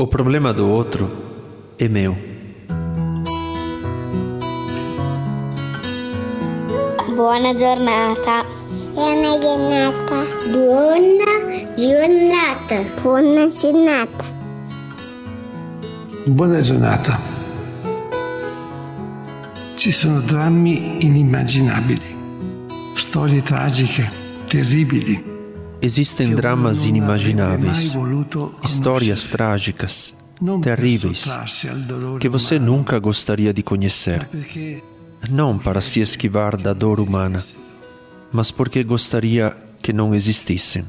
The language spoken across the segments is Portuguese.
O problema do outro é meu. Buona giornata. Buona giornata. Buona giornata. Buona giornata. Buona giornata. Ci sono drammi inimmaginabili, storie tragiche, terribili. Existem dramas inimagináveis, histórias trágicas, terríveis, que você nunca gostaria de conhecer. Não para se esquivar da dor humana, mas porque gostaria que não existissem.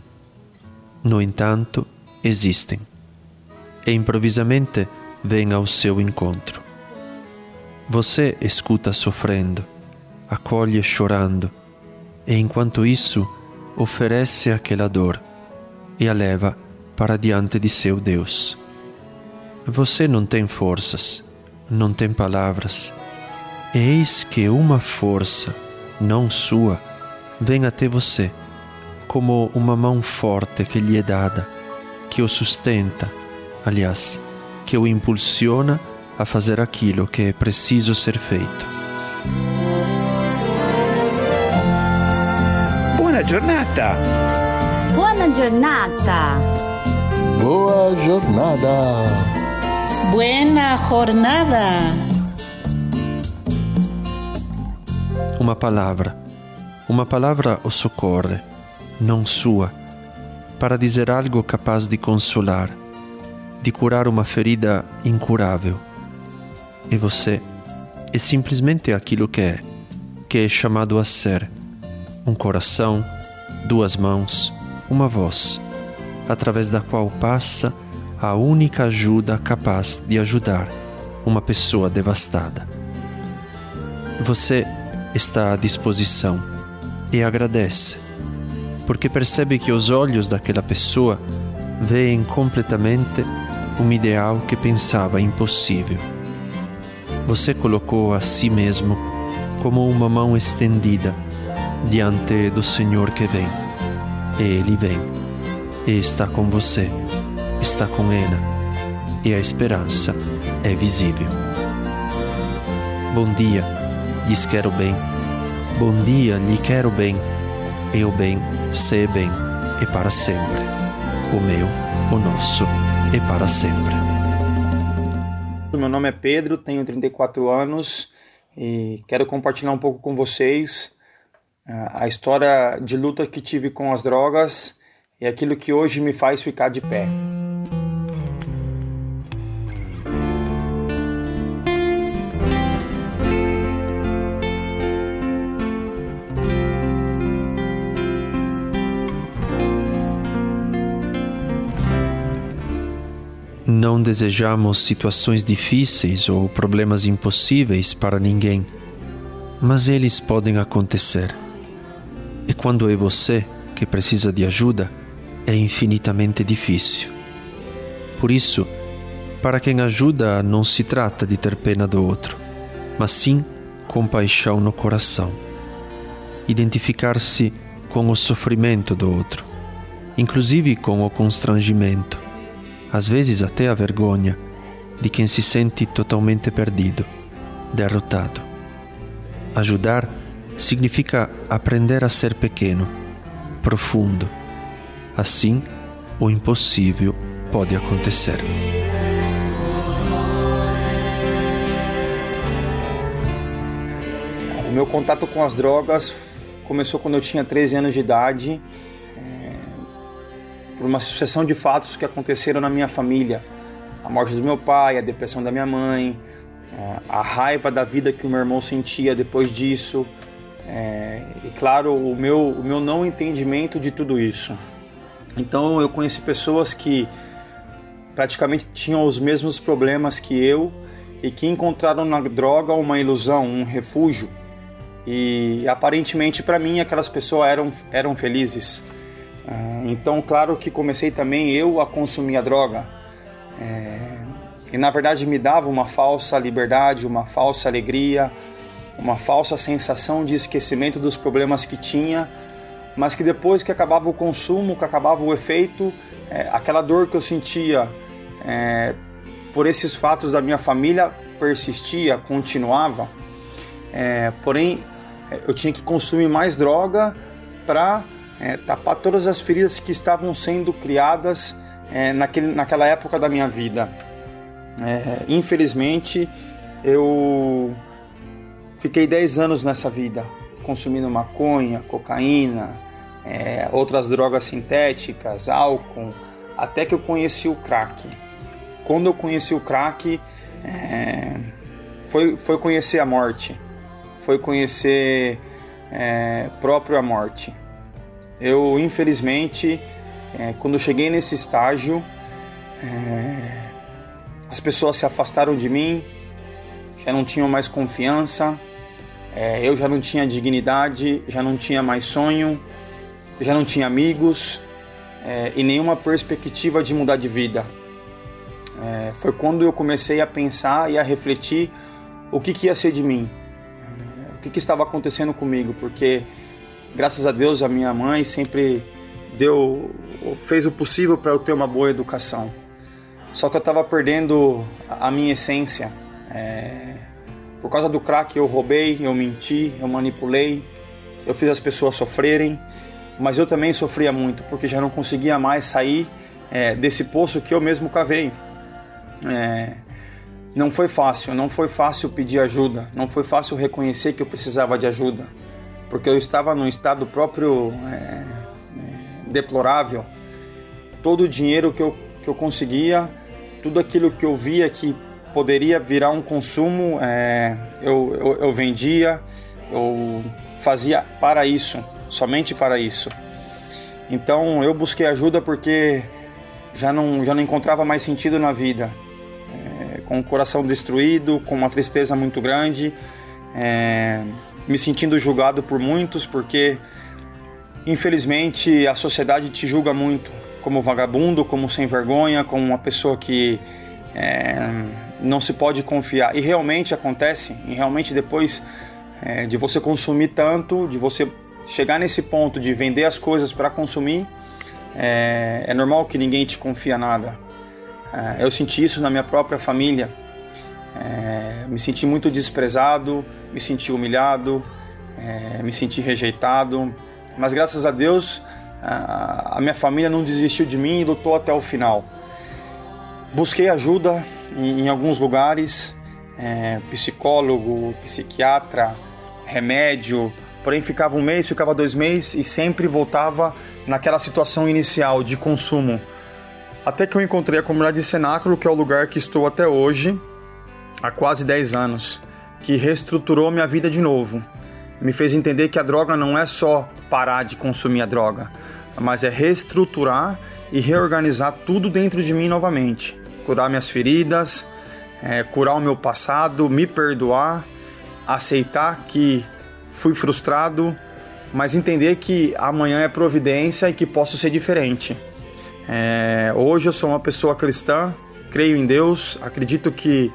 No entanto, existem. E improvisamente vêm ao seu encontro. Você escuta sofrendo, acolhe chorando, e enquanto isso, oferece aquela dor e a leva para diante de seu Deus. Você não tem forças, não tem palavras, eis que uma força, não sua, vem até você, como uma mão forte que lhe é dada, que o sustenta, aliás, que o impulsiona a fazer aquilo que é preciso ser feito. Buona giornata! Buona giornata! Boa jornada! Buena jornada! Uma palavra, uma palavra o socorre, não sua, para dizer algo capaz de consolar, de curar uma ferida incurável. E você é simplesmente aquilo que é, que é chamado a ser um coração, duas mãos, uma voz, através da qual passa a única ajuda capaz de ajudar uma pessoa devastada. Você está à disposição e agradece, porque percebe que os olhos daquela pessoa veem completamente um ideal que pensava impossível. Você colocou a si mesmo como uma mão estendida diante do Senhor que vem. Ele vem, e está com você, está com ela, e a esperança é visível. Bom dia, lhes quero bem. Bom dia, lhe quero bem. E o bem, se bem, e para sempre. O meu, o nosso, e para sempre. Meu nome é Pedro, tenho 34 anos e quero compartilhar um pouco com vocês a história de luta que tive com as drogas e aquilo que hoje me faz ficar de pé. Não desejamos situações difíceis ou problemas impossíveis para ninguém, mas eles podem acontecer. E quando é você que precisa de ajuda, é infinitamente difícil. Por isso, para quem ajuda, não se trata de ter pena do outro, mas sim compaixão no coração. Identificar-se com o sofrimento do outro, inclusive com o constrangimento, às vezes até a vergonha de quem se sente totalmente perdido, derrotado. Ajudar significa aprender a ser pequeno, profundo. Assim, o impossível pode acontecer. O meu contato com as drogas começou quando eu tinha 13 anos de idade, é, por uma sucessão de fatos que aconteceram na minha família. A morte do meu pai, a depressão da minha mãe, a raiva da vida que o meu irmão sentia depois disso, é, e claro, o meu, o meu não entendimento de tudo isso. Então eu conheci pessoas que praticamente tinham os mesmos problemas que eu e que encontraram na droga uma ilusão, um refúgio. E aparentemente para mim aquelas pessoas eram, eram felizes. Ah, então, claro que comecei também eu a consumir a droga. É, e na verdade me dava uma falsa liberdade, uma falsa alegria, uma falsa sensação de esquecimento dos problemas que tinha, mas que depois que acabava o consumo, que acabava o efeito, é, aquela dor que eu sentia é, por esses fatos da minha família, persistia, continuava. É, porém, eu tinha que consumir mais droga para é, tapar todas as feridas que estavam sendo criadas é, naquele, naquela época da minha vida. É, infelizmente, eu fiquei 10 anos nessa vida, consumindo maconha, cocaína, é, outras drogas sintéticas, álcool, até que eu conheci o crack. Quando eu conheci o crack, é, foi, foi conhecer a morte, foi conhecer é, próprio a morte. Eu, infelizmente, é, quando cheguei nesse estágio, é, as pessoas se afastaram de mim, já não tinham mais confiança, é, eu já não tinha dignidade, já não tinha mais sonho, já não tinha amigos é, e nenhuma perspectiva de mudar de vida. É, foi quando eu comecei a pensar e a refletir o que, que ia ser de mim, é, o que, que estava acontecendo comigo, porque graças a Deus a minha mãe sempre deu, fez o possível para eu ter uma boa educação. Só que eu estava perdendo a minha essência. É, por causa do crack eu roubei, eu menti, eu manipulei, eu fiz as pessoas sofrerem, mas eu também sofria muito porque já não conseguia mais sair é, desse poço que eu mesmo cavei. É, não foi fácil, não foi fácil pedir ajuda, não foi fácil reconhecer que eu precisava de ajuda, porque eu estava num estado próprio é, é deplorável. Todo o dinheiro que eu, que eu conseguia, tudo aquilo que eu via que poderia virar um consumo, é, eu, eu, eu vendia, eu fazia para isso, somente para isso. Então eu busquei ajuda porque já não, já não encontrava mais sentido na vida com o coração destruído, com uma tristeza muito grande, é, me sentindo julgado por muitos, porque infelizmente a sociedade te julga muito como vagabundo, como sem vergonha, como uma pessoa que é, não se pode confiar. E realmente acontece, e realmente depois é, de você consumir tanto, de você chegar nesse ponto de vender as coisas para consumir, é, é normal que ninguém te confia nada. É, eu senti isso na minha própria família. É, me senti muito desprezado, me senti humilhado, é, me senti rejeitado. Mas graças a Deus, a, a minha família não desistiu de mim e lutou até o final. Busquei ajuda em, em alguns lugares, é, psicólogo, psiquiatra, remédio, porém ficava um mês, ficava dois meses e sempre voltava naquela situação inicial de consumo até que eu encontrei a comunidade de Cenáculo, que é o lugar que estou até hoje, há quase 10 anos, que reestruturou minha vida de novo. Me fez entender que a droga não é só parar de consumir a droga, mas é reestruturar e reorganizar tudo dentro de mim novamente. Curar minhas feridas, é, curar o meu passado, me perdoar, aceitar que fui frustrado, mas entender que amanhã é providência e que posso ser diferente. É, hoje eu sou uma pessoa cristã, creio em Deus, acredito que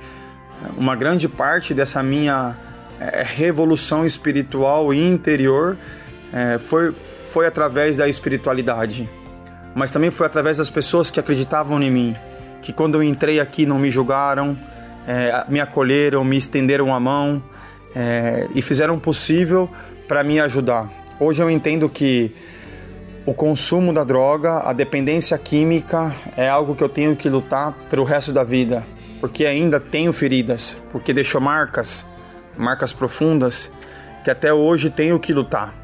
uma grande parte dessa minha é, revolução espiritual e interior é, foi, foi através da espiritualidade, mas também foi através das pessoas que acreditavam em mim, que quando eu entrei aqui não me julgaram, é, me acolheram, me estenderam a mão é, e fizeram o possível para me ajudar. Hoje eu entendo que o consumo da droga, a dependência química é algo que eu tenho que lutar pelo resto da vida, porque ainda tenho feridas, porque deixou marcas, marcas profundas, que até hoje tenho que lutar.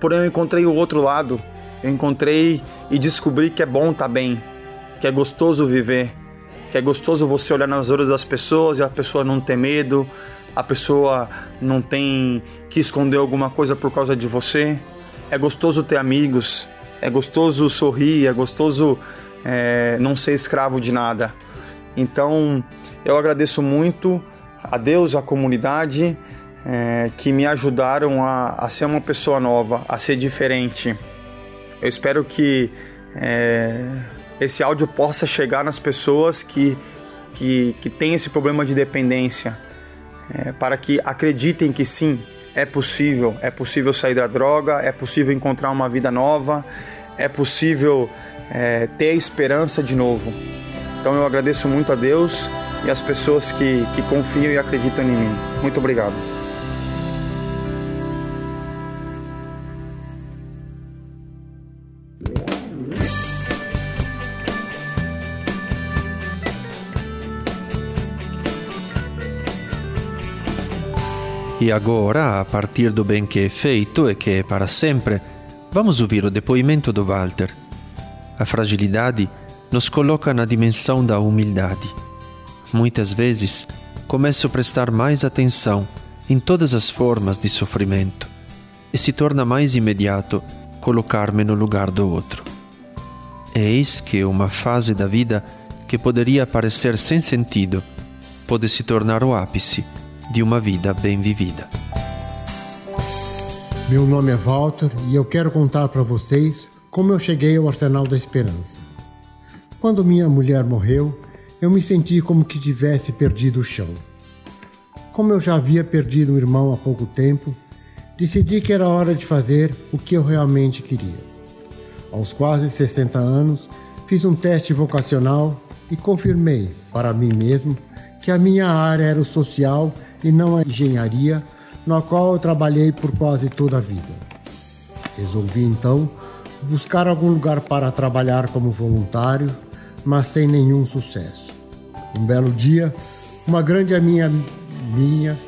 Porém, eu encontrei o outro lado, eu encontrei e descobri que é bom estar tá bem, que é gostoso viver, que é gostoso você olhar nas olhos das pessoas e a pessoa não ter medo, a pessoa não tem que esconder alguma coisa por causa de você é gostoso ter amigos, é gostoso sorrir, é gostoso é, não ser escravo de nada. Então eu agradeço muito a Deus, a comunidade é, que me ajudaram a, a, ser uma pessoa nova, a ser diferente. Eu espero que é, esse áudio possa chegar nas pessoas que, que, que têm esse problema de dependência, é, para que acreditem que sim, é possível, é possível sair da droga, é possível encontrar uma vida nova, é possível é, ter esperança de novo. Então eu agradeço muito a Deus e as pessoas que, que confiam e acreditam em mim. Muito obrigado. E agora, a partir do bem que é feito e que é para sempre, vamos ouvir o depoimento do Walter. A fragilidade nos coloca na dimensão da humildade. Muitas vezes, começo a prestar mais atenção em todas as formas de sofrimento e se torna mais imediato colocar-me no lugar do outro. Eis que uma fase da vida que poderia parecer sem sentido pode se tornar o ápice de uma vida bem vivida. Meu nome é Walter e eu quero contar para vocês como eu cheguei ao Arsenal da Esperança. Quando minha mulher morreu, eu me senti como que tivesse perdido o chão. Como eu já havia perdido um irmão há pouco tempo, decidi que era hora de fazer o que eu realmente queria. Aos quase 60 anos, fiz um teste vocacional e confirmei para mim mesmo que a minha área era o social e não a engenharia, na qual eu trabalhei por quase toda a vida. Resolvi então buscar algum lugar para trabalhar como voluntário mas sem nenhum sucesso. Um belo dia, uma grande amiga minha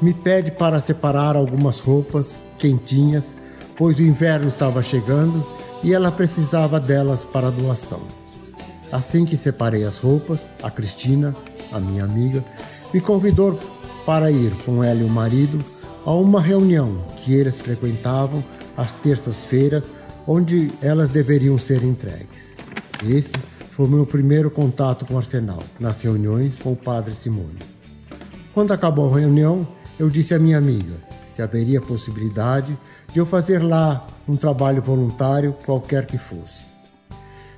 me pede para separar algumas roupas quentinhas, pois o inverno estava chegando e ela precisava delas para doação. Assim que separei as roupas, a Cristina, a minha amiga, me convidou para ir com ela e o marido a uma reunião que eles frequentavam às terças-feiras, onde elas deveriam ser entregues. Esse foi meu primeiro contato com o Arsenal, nas reuniões com o padre Simone. Quando acabou a reunião, eu disse à minha amiga se haveria possibilidade de eu fazer lá um trabalho voluntário, qualquer que fosse.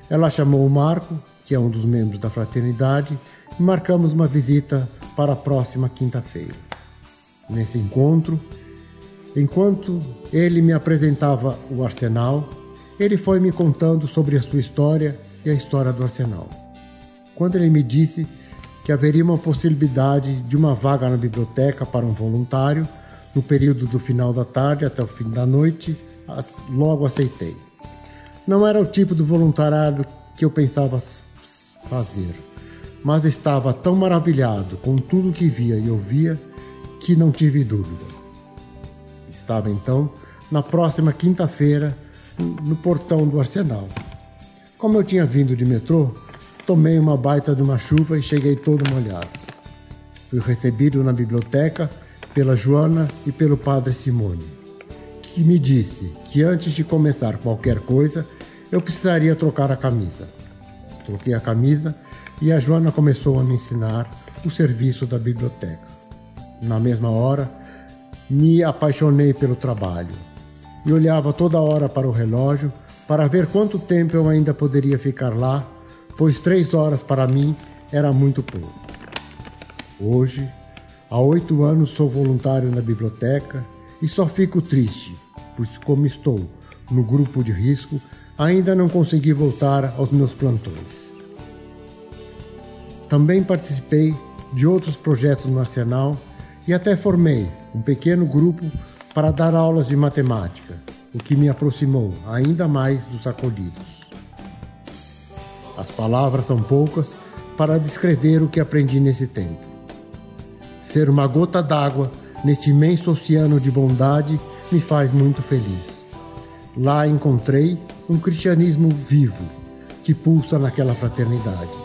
Ela chamou o Marco, que é um dos membros da fraternidade, e marcamos uma visita para a próxima quinta-feira. Nesse encontro, enquanto ele me apresentava o arsenal, ele foi me contando sobre a sua história e a história do Arsenal. Quando ele me disse que haveria uma possibilidade de uma vaga na biblioteca para um voluntário, no período do final da tarde até o fim da noite, logo aceitei. Não era o tipo de voluntariado que eu pensava fazer, mas estava tão maravilhado com tudo que via e ouvia que não tive dúvida. Estava então na próxima quinta-feira no portão do Arsenal. Como eu tinha vindo de metrô, tomei uma baita de uma chuva e cheguei todo molhado. Fui recebido na biblioteca pela Joana e pelo padre Simone, que me disse que antes de começar qualquer coisa, eu precisaria trocar a camisa. Troquei a camisa e a Joana começou a me ensinar o serviço da biblioteca. Na mesma hora, me apaixonei pelo trabalho e olhava toda hora para o relógio para ver quanto tempo eu ainda poderia ficar lá, pois três horas para mim era muito pouco. Hoje, há oito anos sou voluntário na biblioteca e só fico triste, pois como estou no grupo de risco, ainda não consegui voltar aos meus plantões. Também participei de outros projetos no Arsenal e até formei um pequeno grupo para dar aulas de matemática, o que me aproximou ainda mais dos acolhidos. As palavras são poucas para descrever o que aprendi nesse tempo. Ser uma gota d'água neste imenso oceano de bondade me faz muito feliz. Lá encontrei um cristianismo vivo que pulsa naquela fraternidade.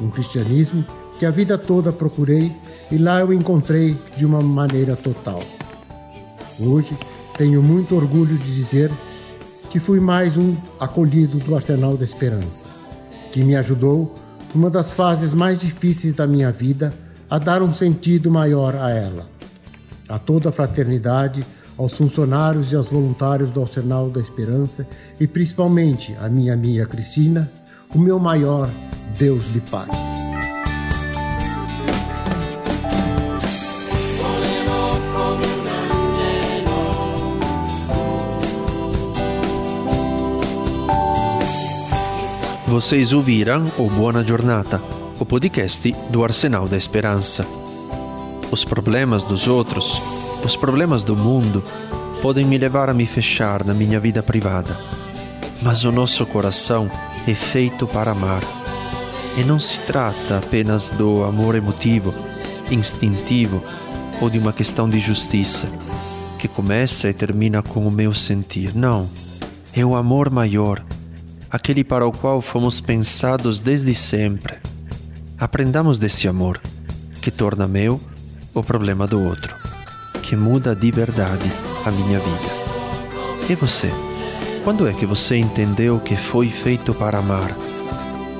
Um cristianismo que a vida toda procurei e lá eu encontrei de uma maneira total. Hoje tenho muito orgulho de dizer que fui mais um acolhido do Arsenal da Esperança, que me ajudou numa das fases mais difíceis da minha vida a dar um sentido maior a ela. A toda a fraternidade, aos funcionários e aos voluntários do Arsenal da Esperança e principalmente a minha amiga Cristina, o meu maior Deus de paz. Vocês ouviram o Buona Giornata o podcast do Arsenal da Esperança. Os problemas dos outros, os problemas do mundo, podem me levar a me fechar na minha vida privada. Mas o nosso coração é feito para amar. E não se trata apenas do amor emotivo, instintivo ou de uma questão de justiça, que começa e termina com o meu sentir. Não. É o amor maior, aquele para o qual fomos pensados desde sempre. Aprendamos desse amor, que torna meu o problema do outro, que muda de verdade a minha vida. E você? Quando é que você entendeu que foi feito para amar?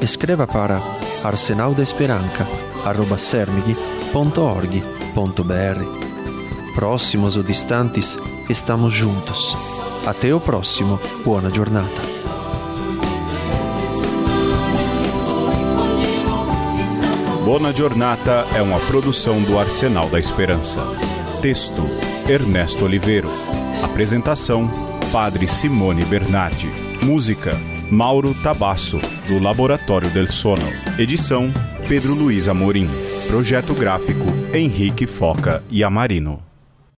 Escreva para arsenaldesperanca.org.br. Próximos ou distantes, estamos juntos. Até o próximo. Buona giornata. Buona Giornata é uma produção do Arsenal da Esperança. Texto: Ernesto Oliveiro. Apresentação: Padre Simone Bernardi. Música: Mauro Tabasso, do Laboratório del Sono. Edição: Pedro Luiz Amorim. Projeto gráfico: Henrique Foca e Amarino.